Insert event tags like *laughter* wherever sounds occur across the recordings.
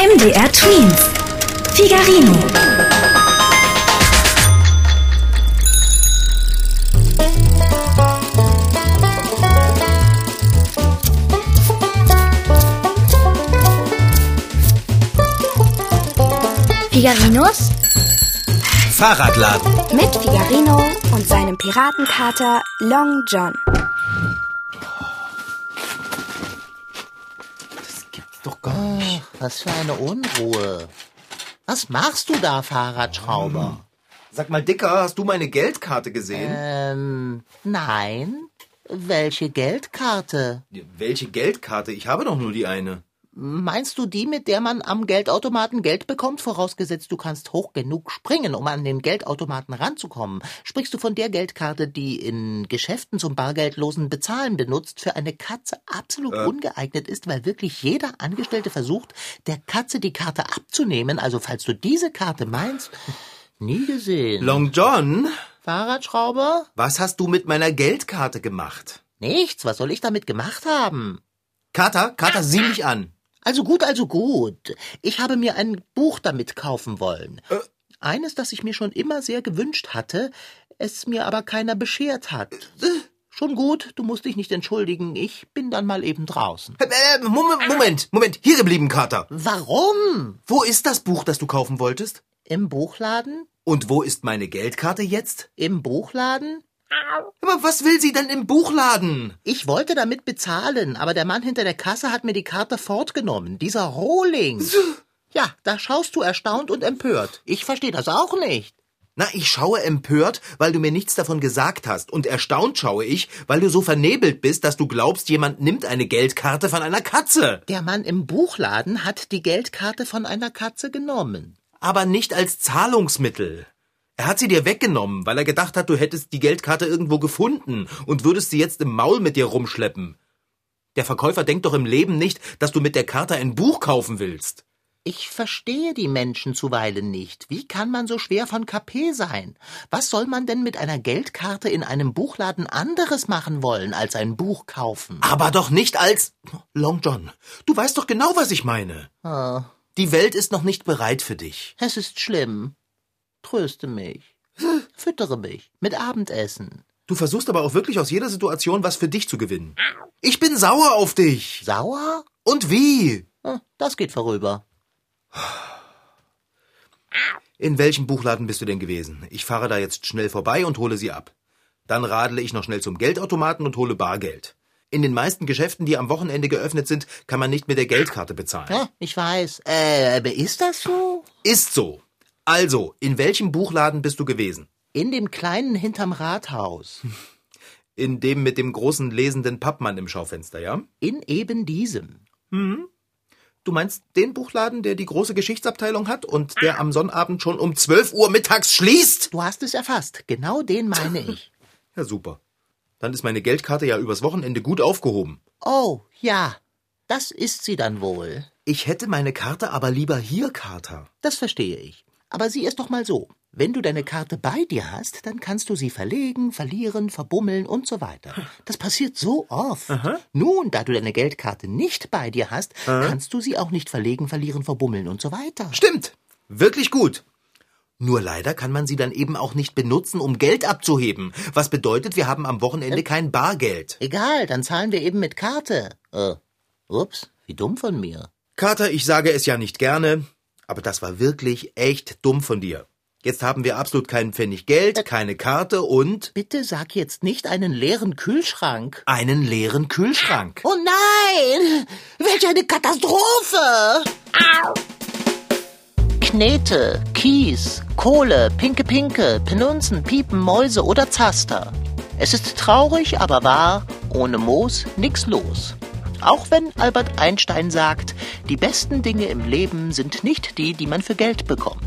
MDR Twins. Figarino. Figarinos Fahrradladen. mit Figarino und seinem Piratenkater Long John. Was für eine Unruhe. Was machst du da, Fahrradschrauber? Sag mal, Dicker, hast du meine Geldkarte gesehen? Ähm, nein. Welche Geldkarte? Welche Geldkarte? Ich habe doch nur die eine. Meinst du die, mit der man am Geldautomaten Geld bekommt, vorausgesetzt du kannst hoch genug springen, um an den Geldautomaten ranzukommen? Sprichst du von der Geldkarte, die in Geschäften zum bargeldlosen Bezahlen benutzt, für eine Katze absolut ungeeignet ist, weil wirklich jeder Angestellte versucht, der Katze die Karte abzunehmen? Also falls du diese Karte meinst, nie gesehen. Long John, Fahrradschrauber? was hast du mit meiner Geldkarte gemacht? Nichts, was soll ich damit gemacht haben? Kater, Kater, sieh mich an. Also gut, also gut. Ich habe mir ein Buch damit kaufen wollen. Eines, das ich mir schon immer sehr gewünscht hatte, es mir aber keiner beschert hat. Schon gut, du musst dich nicht entschuldigen, ich bin dann mal eben draußen. Äh, äh, Moment, Moment, Moment, hier geblieben, Kater. Warum? Wo ist das Buch, das du kaufen wolltest? Im Buchladen? Und wo ist meine Geldkarte jetzt? Im Buchladen? Aber was will sie denn im Buchladen? Ich wollte damit bezahlen, aber der Mann hinter der Kasse hat mir die Karte fortgenommen. Dieser Rohling. Ja, da schaust du erstaunt und empört. Ich verstehe das auch nicht. Na, ich schaue empört, weil du mir nichts davon gesagt hast. Und erstaunt schaue ich, weil du so vernebelt bist, dass du glaubst, jemand nimmt eine Geldkarte von einer Katze. Der Mann im Buchladen hat die Geldkarte von einer Katze genommen. Aber nicht als Zahlungsmittel. Er hat sie dir weggenommen, weil er gedacht hat, du hättest die Geldkarte irgendwo gefunden und würdest sie jetzt im Maul mit dir rumschleppen. Der Verkäufer denkt doch im Leben nicht, dass du mit der Karte ein Buch kaufen willst. Ich verstehe die Menschen zuweilen nicht. Wie kann man so schwer von KP sein? Was soll man denn mit einer Geldkarte in einem Buchladen anderes machen wollen, als ein Buch kaufen? Aber doch nicht als Long John. Du weißt doch genau, was ich meine. Ah, Die Welt ist noch nicht bereit für dich. es ist schlimm. Tröste mich. *laughs* Füttere mich mit Abendessen. Du versuchst aber auch wirklich aus jeder Situation was für dich zu gewinnen. Ich bin sauer auf dich. Sauer? Und wie? Hm, Das geht vorüber. In welchem Buchladen bist du denn gewesen? Ich fahre da jetzt schnell vorbei und hole sie ab. Dann radle ich noch schnell zum Geldautomaten und hole Bargeld. In den meisten Geschäften, die am Wochenende geöffnet sind, kann man nicht mit der Geldkarte bezahlen. Ja, ich weiß. Äh, aber ist das so? Ist so. Also, in welchem Buchladen bist du gewesen? In dem kleinen hinterm Rathaus. *laughs* In dem mit dem großen lesenden Pappmann im Schaufenster, ja? In eben diesem. Du meinst den Buchladen, der die große Geschichtsabteilung hat und der am Sonnabend schon um 12 Uhr mittags schließt? Du hast es erfasst. Genau den meine ich. *laughs* Ja, super. Dann ist meine Geldkarte ja übers Wochenende gut aufgehoben. Oh, ja. Das ist sie dann wohl. Ich hätte meine Karte aber lieber hier, Kater. Das verstehe ich. Aber sieh es doch mal so. Wenn du deine Karte bei dir hast, dann kannst du sie verlegen, verlieren, verbummeln und so weiter. Das passiert so oft. Nun, da du deine Geldkarte nicht bei dir hast, kannst du sie auch nicht verlegen, verlieren, verbummeln und so weiter. Stimmt. Wirklich gut. Nur leider kann man sie dann eben auch nicht benutzen, um Geld abzuheben. Was bedeutet, wir haben am Wochenende kein Bargeld. Egal, dann zahlen wir eben mit Karte. Äh, ups, wie dumm von mir. Kater, ich sage es ja nicht gerne, aber das war wirklich echt dumm von dir. Jetzt haben wir absolut keinen Pfennig Geld, keine Karte und Bitte sag jetzt nicht einen leeren Kühlschrank. einen leeren Kühlschrank. Oh nein! Welch eine Katastrophe! Knete, Kies, Kohle, Pinke Pinke, Penunzen, Piepen, Mäuse oder Zaster. Es ist traurig, aber wahr, ohne Moos nix los. Auch wenn Albert Einstein sagt, die besten Dinge im Leben sind nicht die, die man für Geld bekommt.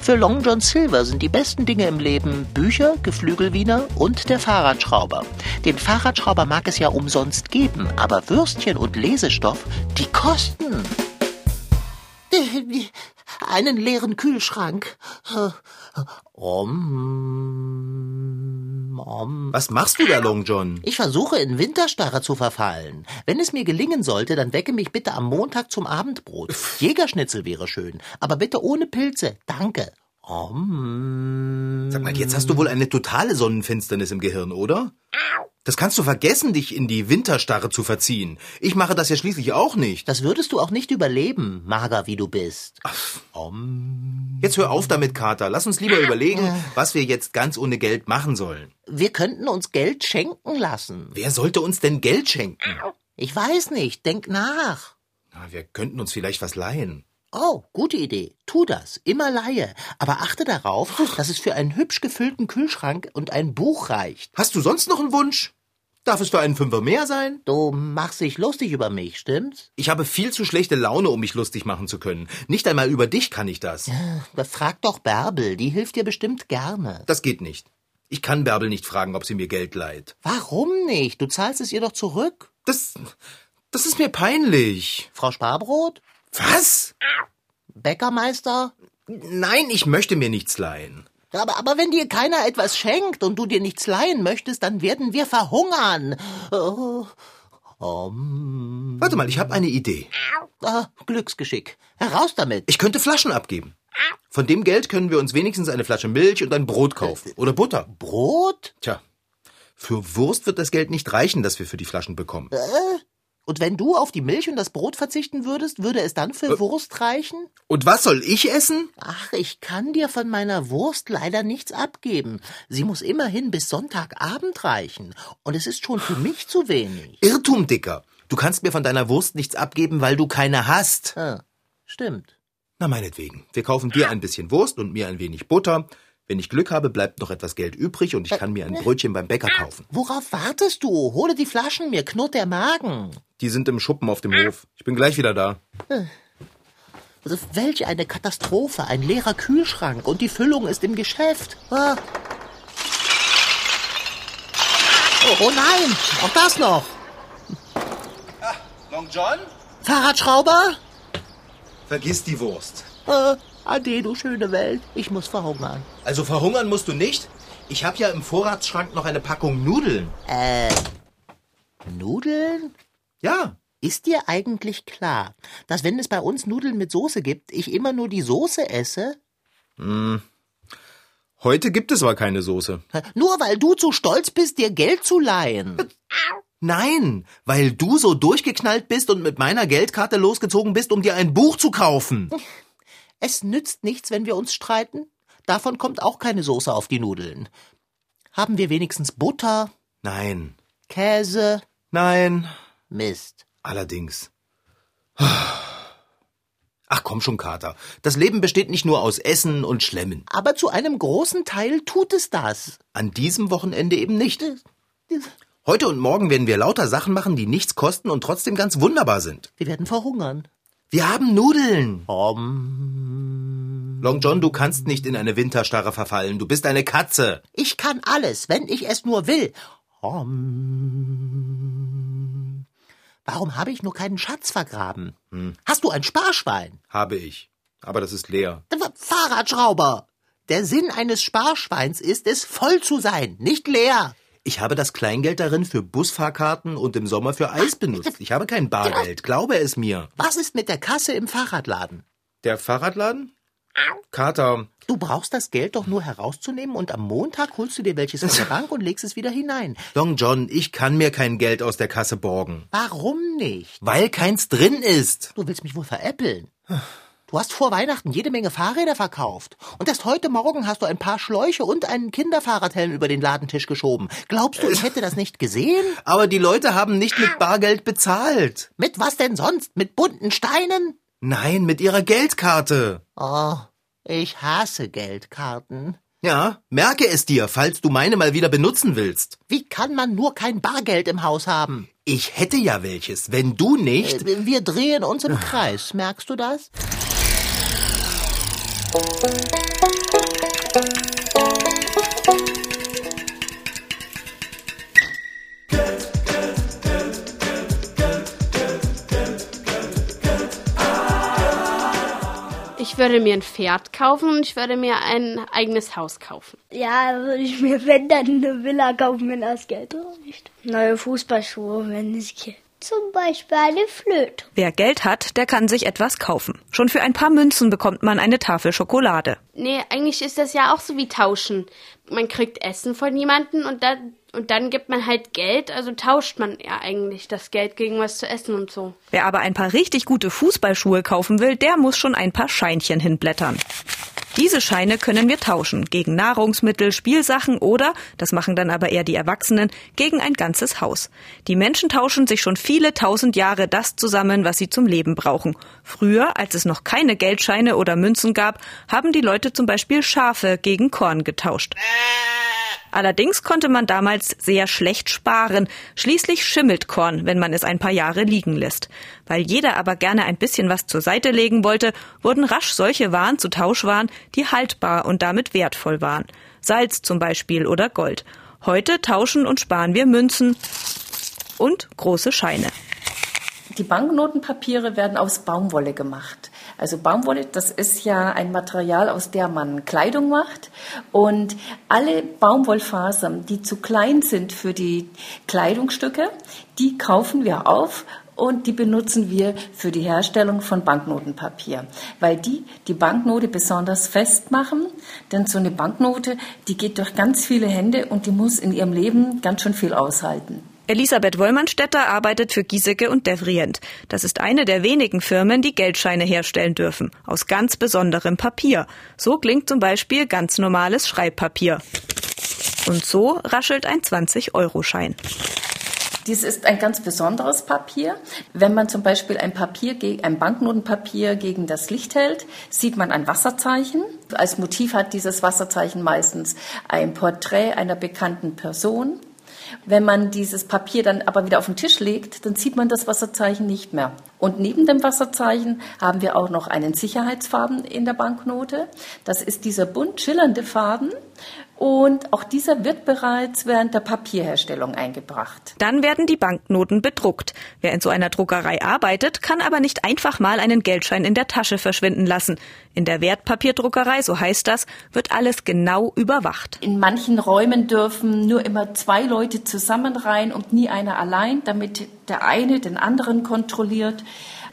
Für Long John Silver sind die besten Dinge im Leben Bücher, Geflügelwiener und der Fahrradschrauber. Den Fahrradschrauber mag es ja umsonst geben, aber Würstchen und Lesestoff, die kosten. *laughs* Einen leeren Kühlschrank. Om. Om, om. Was machst du da, Long John? Ich versuche in Winterstarre zu verfallen. Wenn es mir gelingen sollte, dann wecke mich bitte am Montag zum Abendbrot. Jägerschnitzel wäre schön, aber bitte ohne Pilze. Danke. Om. Sag mal, jetzt hast du wohl eine totale Sonnenfinsternis im Gehirn, oder? Das kannst du vergessen, dich in die Winterstarre zu verziehen. Ich mache das ja schließlich auch nicht. Das würdest du auch nicht überleben, mager wie du bist. Jetzt hör auf damit, Kater. Lass uns lieber überlegen, was wir jetzt ganz ohne Geld machen sollen. Wir könnten uns Geld schenken lassen. Wer sollte uns denn Geld schenken? Ich weiß nicht, denk nach. Na, wir könnten uns vielleicht was leihen. Oh, gute Idee. Tu das. Immer leihe. Aber achte darauf, dass es für einen hübsch gefüllten Kühlschrank und ein Buch reicht. Hast du sonst noch einen Wunsch? Darf es für einen Fünfer mehr sein? Du machst dich lustig über mich, stimmt's? Ich habe viel zu schlechte Laune, um mich lustig machen zu können. Nicht einmal über dich kann ich das. Frag doch Bärbel, die hilft dir bestimmt gerne. Das geht nicht. Ich kann Bärbel nicht fragen, ob sie mir Geld leiht. Warum nicht? Du zahlst es ihr doch zurück. Das, das ist mir peinlich. Frau Sparbrot? Was? Bäckermeister? Nein, ich möchte mir nichts leihen. Aber, aber wenn dir keiner etwas schenkt und du dir nichts leihen möchtest, dann werden wir verhungern. Oh, um, Warte mal, ich habe eine Idee. ah, Glücksgeschick. Heraus damit. Ich könnte Flaschen abgeben. Von dem Geld können wir uns wenigstens eine Flasche Milch und ein Brot kaufen. Oder Butter. Brot? Tja, für Wurst wird das Geld nicht reichen, das wir für die Flaschen bekommen. Und wenn du auf die Milch und das Brot verzichten würdest, würde es dann für Wurst reichen? Und was soll ich essen? Ach, ich kann dir von meiner Wurst leider nichts abgeben. Sie muss immerhin bis Sonntagabend reichen. Und es ist schon für mich zu wenig. Irrtum, Dicker. Du kannst mir von deiner Wurst nichts abgeben, weil du keine hast. Ah, stimmt. Na, meinetwegen. Wir kaufen dir ein bisschen Wurst und mir ein wenig Butter. Wenn ich Glück habe, bleibt noch etwas Geld übrig und ich kann mir ein Brötchen beim Bäcker kaufen. Worauf wartest du? Hole die Flaschen, mir knurrt der Magen. Die sind im Schuppen auf dem Hof. Ich bin gleich wieder da. Also, welch eine Katastrophe, ein leerer Kühlschrank und die Füllung ist im Geschäft. Ah. Oh, oh nein, auch das noch. Long John? Fahrradschrauber? Vergiss die Wurst. Äh, ade, du schöne Welt, ich muss verhungern. Also verhungern musst du nicht. Ich habe ja im Vorratsschrank noch eine Packung Nudeln. Äh, Nudeln? Ja. Ist dir eigentlich klar, dass wenn es bei uns Nudeln mit Soße gibt, ich immer nur die Soße esse? Heute gibt es aber keine Soße. Nur weil du zu stolz bist, dir Geld zu leihen. Nein, weil du so durchgeknallt bist und mit meiner Geldkarte losgezogen bist, um dir ein Buch zu kaufen. *laughs* Es nützt nichts, wenn wir uns streiten. Davon kommt auch keine Soße auf die Nudeln. Haben wir wenigstens Butter, Nein, Käse? nein, Mist. allerdings. Ach komm schon, Kater. Das Leben besteht nicht nur aus Essen und Schlemmen. Aber zu einem großen Teil tut es das. An diesem Wochenende eben nicht. Heute und morgen werden wir lauter Sachen machen, die nichts kosten und trotzdem ganz wunderbar sind. Wir werden verhungern. Wir haben Nudeln. Um, Long John, du kannst nicht in eine Winterstarre verfallen. Du bist eine Katze. ich kann alles, wenn ich es nur will. Um, warum habe ich nur keinen Schatz vergraben? Hast du ein Sparschwein? Habe ich. Aber das ist leer. Fahrradschrauber! Der Sinn eines Sparschweins ist es, voll zu sein, nicht leer. Ich habe das Kleingeld darin für Busfahrkarten und im Sommer für Eis benutzt. Ich habe kein Bargeld. Glaube es mir. Was ist mit der Kasse im Fahrradladen? Der Fahrradladen? Kater, Du brauchst das Geld doch nur herauszunehmen und am Montag holst du dir welches von der *laughs* Bank und legst es wieder hinein. Long John, ich kann mir kein Geld aus der Kasse borgen. Warum nicht? Weil keins drin ist. Du willst mich wohl veräppeln. Du hast vor Weihnachten jede Menge Fahrräder verkauft. Und erst heute Morgen hast du ein paar Schläuche und einen Kinderfahrradhelm über den Ladentisch geschoben. Glaubst du, ich hätte das nicht gesehen? Aber die Leute haben nicht mit Bargeld bezahlt. Mit was denn sonst? Mit bunten Steinen? Nein, mit ihrer Geldkarte. Oh, ich hasse Geldkarten. Ja, merke es dir, falls du meine mal wieder benutzen willst. Wie kann man nur kein Bargeld im Haus haben? Ich hätte ja welches, wenn du nicht. Äh, Wir drehen uns im Kreis, merkst du das? Ich würde mir ein Pferd kaufen und ich würde mir ein eigenes Haus kaufen. Ja, würde ich mir, wenn dann eine Villa kaufen, wenn das Geld reicht. Neue Fußballschuhe, wenn es geht. Zum Beispiel eine Flöte. Wer Geld hat, der kann sich etwas kaufen. Schon für ein paar Münzen bekommt man eine Tafel Schokolade. Nee, eigentlich ist das ja auch so wie tauschen. Man kriegt Essen von jemandem und dann, und dann gibt man halt Geld, also tauscht man ja eigentlich das Geld gegen was zu essen und so. Wer aber ein paar richtig gute Fußballschuhe kaufen will, der muss schon ein paar Scheinchen hinblättern. Diese Scheine können wir tauschen gegen Nahrungsmittel, Spielsachen oder, das machen dann aber eher die Erwachsenen, gegen ein ganzes Haus. Die Menschen tauschen sich schon viele tausend Jahre das zusammen, was sie zum Leben brauchen. Früher, als es noch keine Geldscheine oder Münzen gab, haben die Leute zum Beispiel Schafe gegen Korn getauscht. Allerdings konnte man damals sehr schlecht sparen. Schließlich schimmelt Korn, wenn man es ein paar Jahre liegen lässt. Weil jeder aber gerne ein bisschen was zur Seite legen wollte, wurden rasch solche Waren zu Tauschwaren, die haltbar und damit wertvoll waren. Salz zum Beispiel oder Gold. Heute tauschen und sparen wir Münzen und große Scheine. Die Banknotenpapiere werden aus Baumwolle gemacht. Also Baumwolle, das ist ja ein Material, aus der man Kleidung macht. Und alle Baumwollfasern, die zu klein sind für die Kleidungsstücke, die kaufen wir auf und die benutzen wir für die Herstellung von Banknotenpapier, weil die die Banknote besonders fest machen, denn so eine Banknote, die geht durch ganz viele Hände und die muss in ihrem Leben ganz schön viel aushalten. Elisabeth Wollmannstetter arbeitet für Giesecke und Devrient. Das ist eine der wenigen Firmen, die Geldscheine herstellen dürfen. Aus ganz besonderem Papier. So klingt zum Beispiel ganz normales Schreibpapier. Und so raschelt ein 20-Euro-Schein. Dies ist ein ganz besonderes Papier. Wenn man zum Beispiel ein Papier, ein Banknotenpapier gegen das Licht hält, sieht man ein Wasserzeichen. Als Motiv hat dieses Wasserzeichen meistens ein Porträt einer bekannten Person. Wenn man dieses Papier dann aber wieder auf den Tisch legt, dann sieht man das Wasserzeichen nicht mehr. Und neben dem Wasserzeichen haben wir auch noch einen Sicherheitsfarben in der Banknote. Das ist dieser bunt schillernde Farben. Und auch dieser wird bereits während der Papierherstellung eingebracht. Dann werden die Banknoten bedruckt. Wer in so einer Druckerei arbeitet, kann aber nicht einfach mal einen Geldschein in der Tasche verschwinden lassen. In der Wertpapierdruckerei, so heißt das, wird alles genau überwacht. In manchen Räumen dürfen nur immer zwei Leute zusammen rein und nie einer allein, damit der eine den anderen kontrolliert.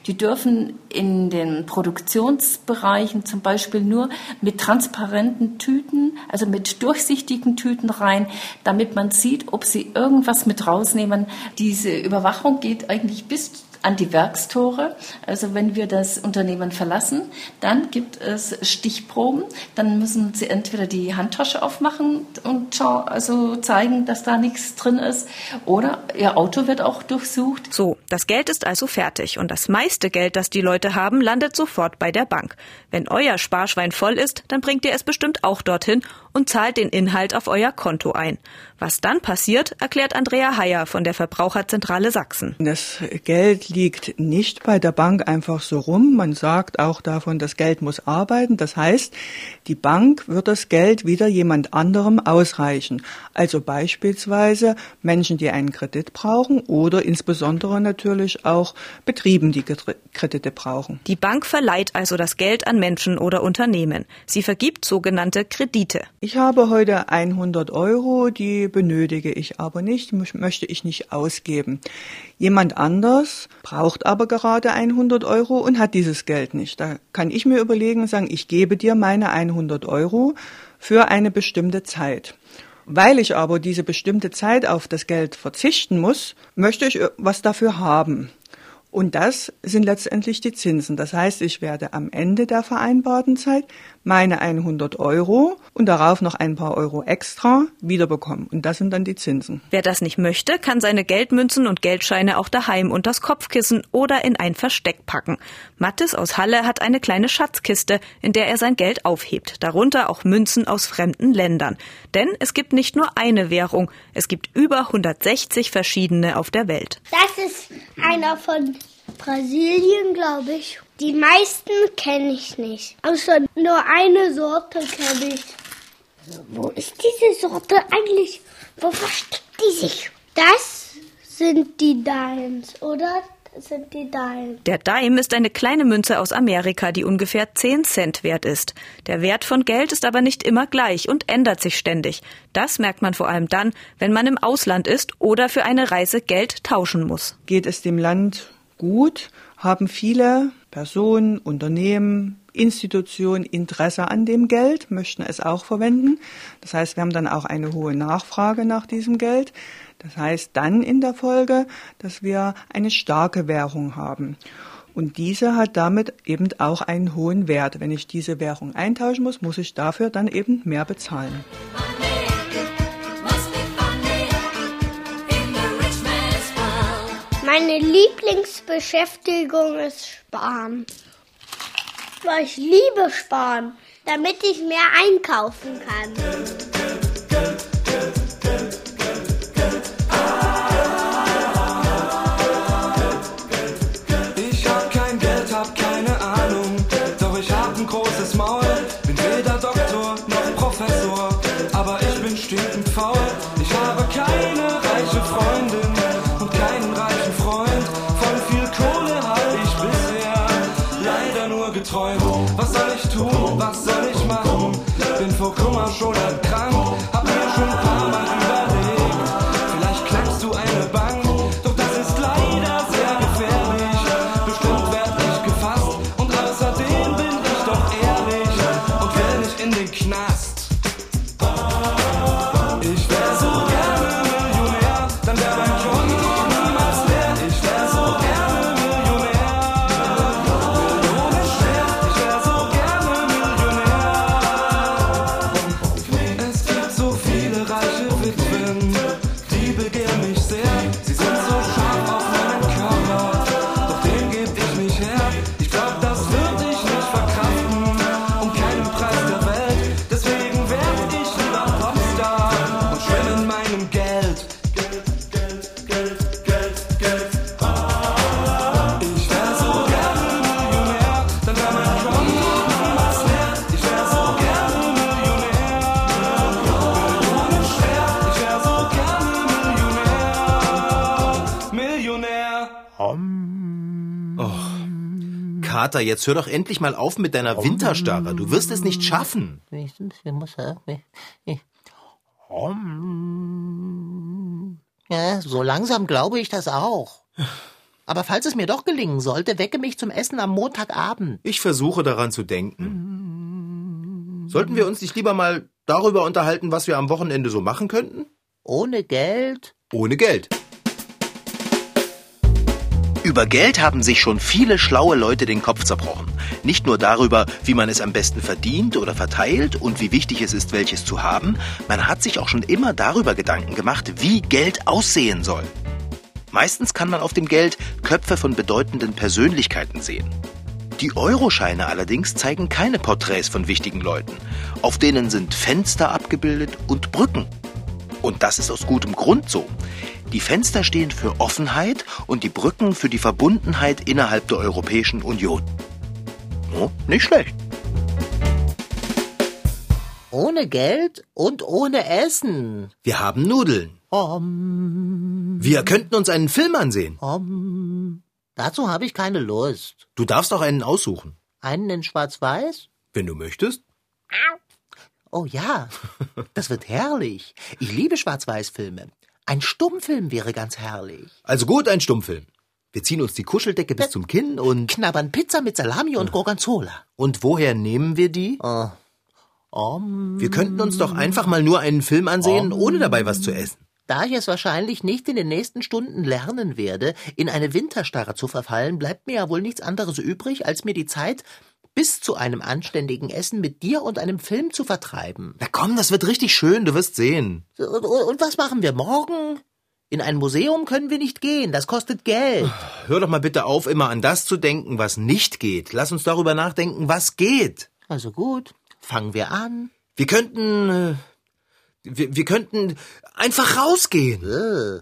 Die dürfen in den Produktionsbereichen zum Beispiel nur mit transparenten Tüten, also mit durchsichtigen Tüten rein, damit man sieht, ob sie irgendwas mit rausnehmen. Diese Überwachung geht eigentlich bis an die Werkstore. Also wenn wir das Unternehmen verlassen, dann gibt es Stichproben. Dann müssen sie entweder die Handtasche aufmachen und also zeigen, dass da nichts drin ist, oder ihr Auto wird auch durchsucht. So, das Geld ist also fertig und das meiste Geld, das die Leute haben, landet sofort bei der Bank. Wenn euer Sparschwein voll ist, dann bringt ihr es bestimmt auch dorthin und zahlt den Inhalt auf euer Konto ein. Was dann passiert, erklärt Andrea Heyer von der Verbraucherzentrale Sachsen. Das Geld liegt nicht bei der Bank einfach so rum. Man sagt auch davon, das Geld muss arbeiten. Das heißt, die Bank wird das Geld wieder jemand anderem ausreichen. Also beispielsweise Menschen, die einen Kredit brauchen oder insbesondere natürlich auch Betrieben, die Kredite brauchen. Die Bank verleiht also das Geld an Menschen oder Unternehmen. Sie vergibt sogenannte Kredite. Ich habe heute 100 Euro, die benötige ich aber nicht, möchte ich nicht ausgeben. Jemand anders braucht aber gerade 100 Euro und hat dieses Geld nicht. Da kann ich mir überlegen sagen, ich gebe dir meine 100 Euro für eine bestimmte Zeit. Weil ich aber diese bestimmte Zeit auf das Geld verzichten muss, möchte ich was dafür haben. Und das sind letztendlich die Zinsen. Das heißt, ich werde am Ende der vereinbarten Zeit meine 100 Euro und darauf noch ein paar Euro extra wiederbekommen. Und das sind dann die Zinsen. Wer das nicht möchte, kann seine Geldmünzen und Geldscheine auch daheim unter das Kopfkissen oder in ein Versteck packen. Mattes aus Halle hat eine kleine Schatzkiste, in der er sein Geld aufhebt. Darunter auch Münzen aus fremden Ländern. Denn es gibt nicht nur eine Währung. Es gibt über 160 verschiedene auf der Welt. Das ist einer von Brasilien, glaube ich. Die meisten kenne ich nicht. Außer nur eine Sorte kenne ich. Wo ist diese Sorte eigentlich? Wo versteckt die sich? Das sind die Dimes, oder? sind die Dime. Der Dime ist eine kleine Münze aus Amerika, die ungefähr 10 Cent wert ist. Der Wert von Geld ist aber nicht immer gleich und ändert sich ständig. Das merkt man vor allem dann, wenn man im Ausland ist oder für eine Reise Geld tauschen muss. Geht es dem Land gut, haben viele Personen, Unternehmen, Institutionen Interesse an dem Geld, möchten es auch verwenden. Das heißt, wir haben dann auch eine hohe Nachfrage nach diesem Geld. Das heißt dann in der Folge, dass wir eine starke Währung haben. Und diese hat damit eben auch einen hohen Wert. Wenn ich diese Währung eintauschen muss, muss ich dafür dann eben mehr bezahlen. Meine Lieblingsbeschäftigung ist Sparen. Weil ich liebe Sparen, damit ich mehr einkaufen kann. Geträumt. Was soll ich tun? Was soll ich machen? Bin vor Kummer schon erkrankt, Kater, jetzt hör doch endlich mal auf mit deiner Winterstarre. Du wirst es nicht schaffen. Ja, so langsam glaube ich das auch. Aber falls es mir doch gelingen sollte, wecke mich zum Essen am Montagabend. Ich versuche daran zu denken. Sollten wir uns nicht lieber mal darüber unterhalten, was wir am Wochenende so machen könnten? Ohne Geld? Ohne Geld. Über Geld haben sich schon viele schlaue Leute den Kopf zerbrochen. Nicht nur darüber, wie man es am besten verdient oder verteilt und wie wichtig es ist, welches zu haben, man hat sich auch schon immer darüber Gedanken gemacht, wie Geld aussehen soll. Meistens kann man auf dem Geld Köpfe von bedeutenden Persönlichkeiten sehen. Die Euroscheine allerdings zeigen keine Porträts von wichtigen Leuten. Auf denen sind Fenster abgebildet und Brücken. Und das ist aus gutem Grund so. Die Fenster stehen für Offenheit und die Brücken für die Verbundenheit innerhalb der Europäischen Union. Oh, nicht schlecht. Ohne Geld und ohne Essen. Wir haben Nudeln. Um, Wir könnten uns einen Film ansehen. um. Dazu habe ich keine Lust. Du darfst auch einen aussuchen. Einen in Schwarz-Weiß? Wenn du möchtest. Oh ja, das wird herrlich. Ich liebe Schwarz-Weiß-Filme. Ein Stummfilm wäre ganz herrlich. Also gut, ein Stummfilm. Wir ziehen uns die Kuscheldecke bis zum Kinn und... Knabbern Pizza mit Salami und Gorgonzola. Und woher nehmen wir die? Oh. Um, Wir könnten uns doch einfach mal nur einen Film ansehen, ohne dabei was zu essen. Da ich es wahrscheinlich nicht in den nächsten Stunden lernen werde, in eine Winterstarre zu verfallen, bleibt mir ja wohl nichts anderes übrig, als mir die Zeit bis zu einem anständigen Essen mit dir und einem Film zu vertreiben. Na komm, das wird richtig schön, du wirst sehen. Und, und was machen wir morgen? In ein Museum können wir nicht gehen, das kostet Geld. Hör doch mal bitte auf, immer an das zu denken, was nicht geht. Lass uns darüber nachdenken, was geht. Also gut, fangen wir an. Wir könnten... Äh, wir, wir könnten einfach rausgehen. Äh,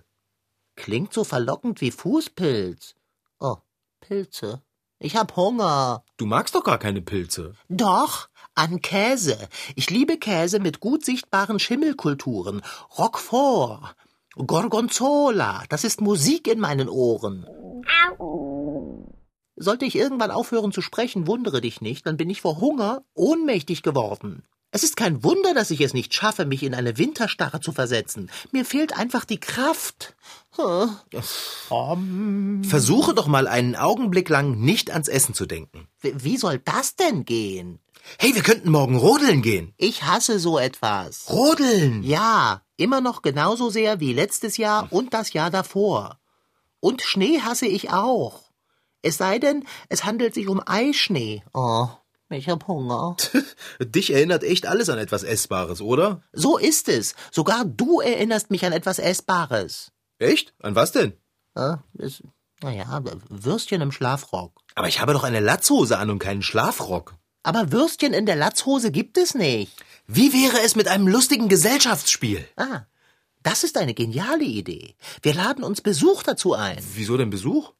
klingt so verlockend wie Fußpilz. Oh, Pilze. Ich hab Hunger. Du magst doch gar keine Pilze. Doch, an Käse. Ich liebe Käse mit gut sichtbaren Schimmelkulturen. Roquefort, Gorgonzola, das ist Musik in meinen Ohren. Sollte ich irgendwann aufhören zu sprechen, wundere dich nicht, dann bin ich vor Hunger ohnmächtig geworden. Es ist kein Wunder, dass ich es nicht schaffe, mich in eine Winterstarre zu versetzen. Mir fehlt einfach die Kraft. Hm. Versuche doch mal einen Augenblick lang nicht ans Essen zu denken. Wie soll das denn gehen? Hey, wir könnten morgen rodeln gehen. Ich hasse so etwas. Rodeln? Ja, immer noch genauso sehr wie letztes Jahr und das Jahr davor. Und Schnee hasse ich auch. Es sei denn, es handelt sich um Eischnee. Oh, ich hab Hunger. *laughs* Dich erinnert echt alles an etwas Essbares, oder? So ist es. Sogar du erinnerst mich an etwas Essbares. Echt? An was denn? Ja, es, naja, Würstchen im Schlafrock. Aber ich habe doch eine Latzhose an und keinen Schlafrock. Aber Würstchen in der Latzhose gibt es nicht. Wie wäre es mit einem lustigen Gesellschaftsspiel? Ah, das ist eine geniale Idee. Wir laden uns Besuch dazu ein. Wieso denn Besuch?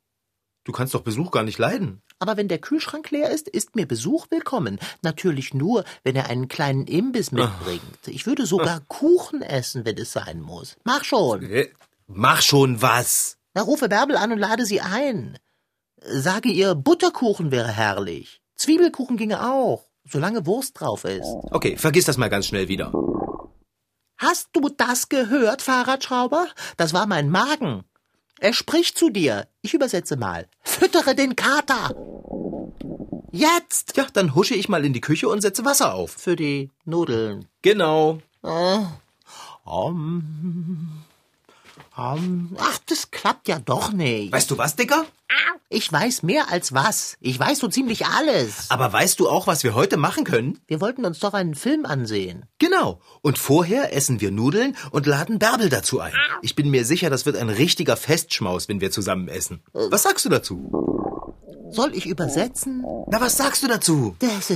Du kannst doch Besuch gar nicht leiden. Aber wenn der Kühlschrank leer ist, ist mir Besuch willkommen. Natürlich nur, wenn er einen kleinen Imbiss mitbringt. Ich würde sogar Kuchen essen, wenn es sein muss. Mach schon. Äh, Mach schon was. Na, rufe Bärbel an und lade sie ein. Sage ihr, Butterkuchen wäre herrlich. Zwiebelkuchen ginge auch, solange Wurst drauf ist. Okay, vergiss das mal ganz schnell wieder. Hast du das gehört, Fahrradschrauber? Das war mein Magen. Er spricht zu dir. Ich übersetze mal. Füttere den Kater. Jetzt. Ja, dann husche ich mal in die Küche und setze Wasser auf. Für die Nudeln. Genau. Äh, um, um, ach, das klappt ja doch nicht. Weißt du was, Dicker? Ich weiß mehr als was. Ich weiß so ziemlich alles. Aber weißt du auch, was wir heute machen können? Wir wollten uns doch einen Film ansehen. Genau. Und vorher essen wir Nudeln und laden Bärbel dazu ein. Ich bin mir sicher, das wird ein richtiger Festschmaus, wenn wir zusammen essen. Was sagst du dazu? Soll ich übersetzen? Na, was sagst du dazu? Das,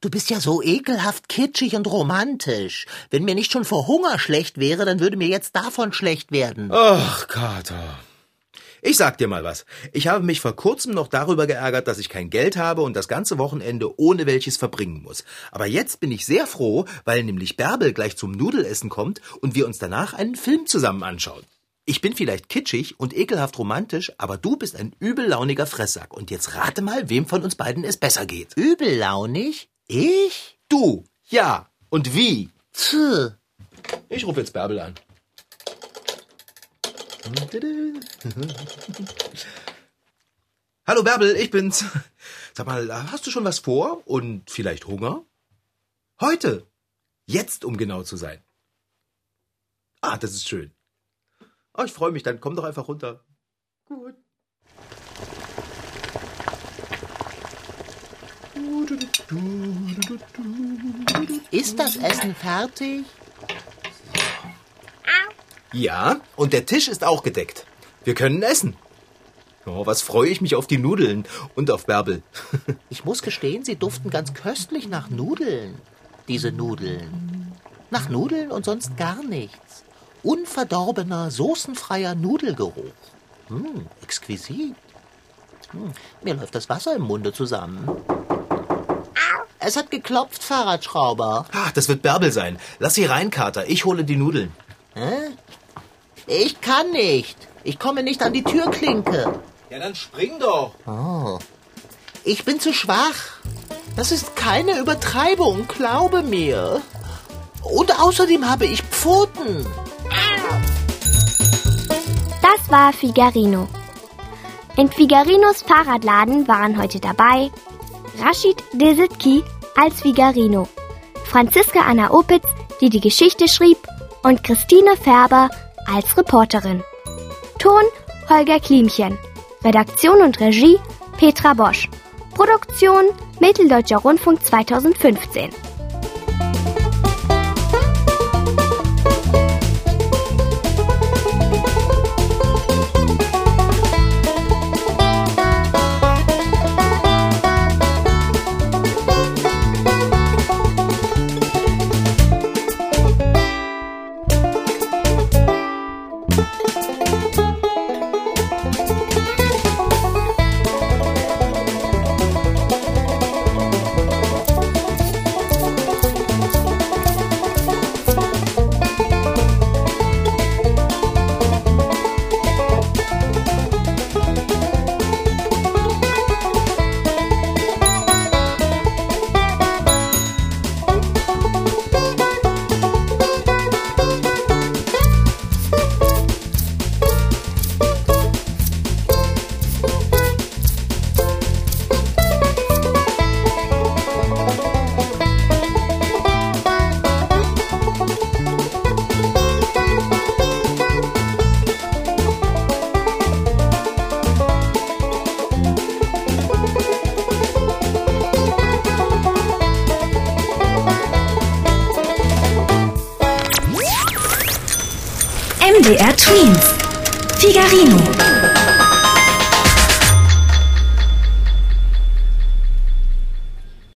du bist ja so ekelhaft kitschig und romantisch. Wenn mir nicht schon vor Hunger schlecht wäre, dann würde mir jetzt davon schlecht werden. Ach, Kater. Ich sag dir mal was. Ich habe mich vor kurzem noch darüber geärgert, dass ich kein Geld habe und das ganze Wochenende ohne welches verbringen muss. Aber jetzt bin ich sehr froh, weil nämlich Bärbel gleich zum Nudelessen kommt und wir uns danach einen Film zusammen anschauen. Ich bin vielleicht kitschig und ekelhaft romantisch, aber du bist ein übellauniger Fresssack. Und jetzt rate mal, wem von uns beiden es besser geht. Übellaunig? Ich? Du. Ja. Und wie? Tch. Ich rufe jetzt Bärbel an. Hallo Bärbel, ich bin's. Sag mal, hast du schon was vor und vielleicht Hunger? Heute. Jetzt, um genau zu sein. Ah, das ist schön. Oh, ich freue mich, dann komm doch einfach runter. Gut. Ist das Essen fertig? Ja, und der Tisch ist auch gedeckt. Wir können essen. Oh, was freue ich mich auf die Nudeln und auf Bärbel. *laughs* Ich muss gestehen, sie duften ganz köstlich nach Nudeln. Diese Nudeln. Nach Nudeln und sonst gar nichts. Unverdorbener, soßenfreier Nudelgeruch. Hm, exquisit. Hm, mir läuft das Wasser im Munde zusammen. Es hat geklopft, Fahrradschrauber. Ah, das wird Bärbel sein. Lass sie rein, Kater. Ich hole die Nudeln. Hä? Ich kann nicht. Ich komme nicht an die Türklinke. Ja, dann spring doch. Oh. Ich bin zu schwach. Das ist keine Übertreibung, glaube mir. Und außerdem habe ich Pfoten. War Figarino. In Figarinos Fahrradladen waren heute dabei Rashid Desitki als Figarino, Franziska Anna Opitz, die die Geschichte schrieb, und Christine Färber als Reporterin. Ton Holger Klimchen. Redaktion und Regie Petra Bosch. Produktion Mitteldeutscher Rundfunk 2015.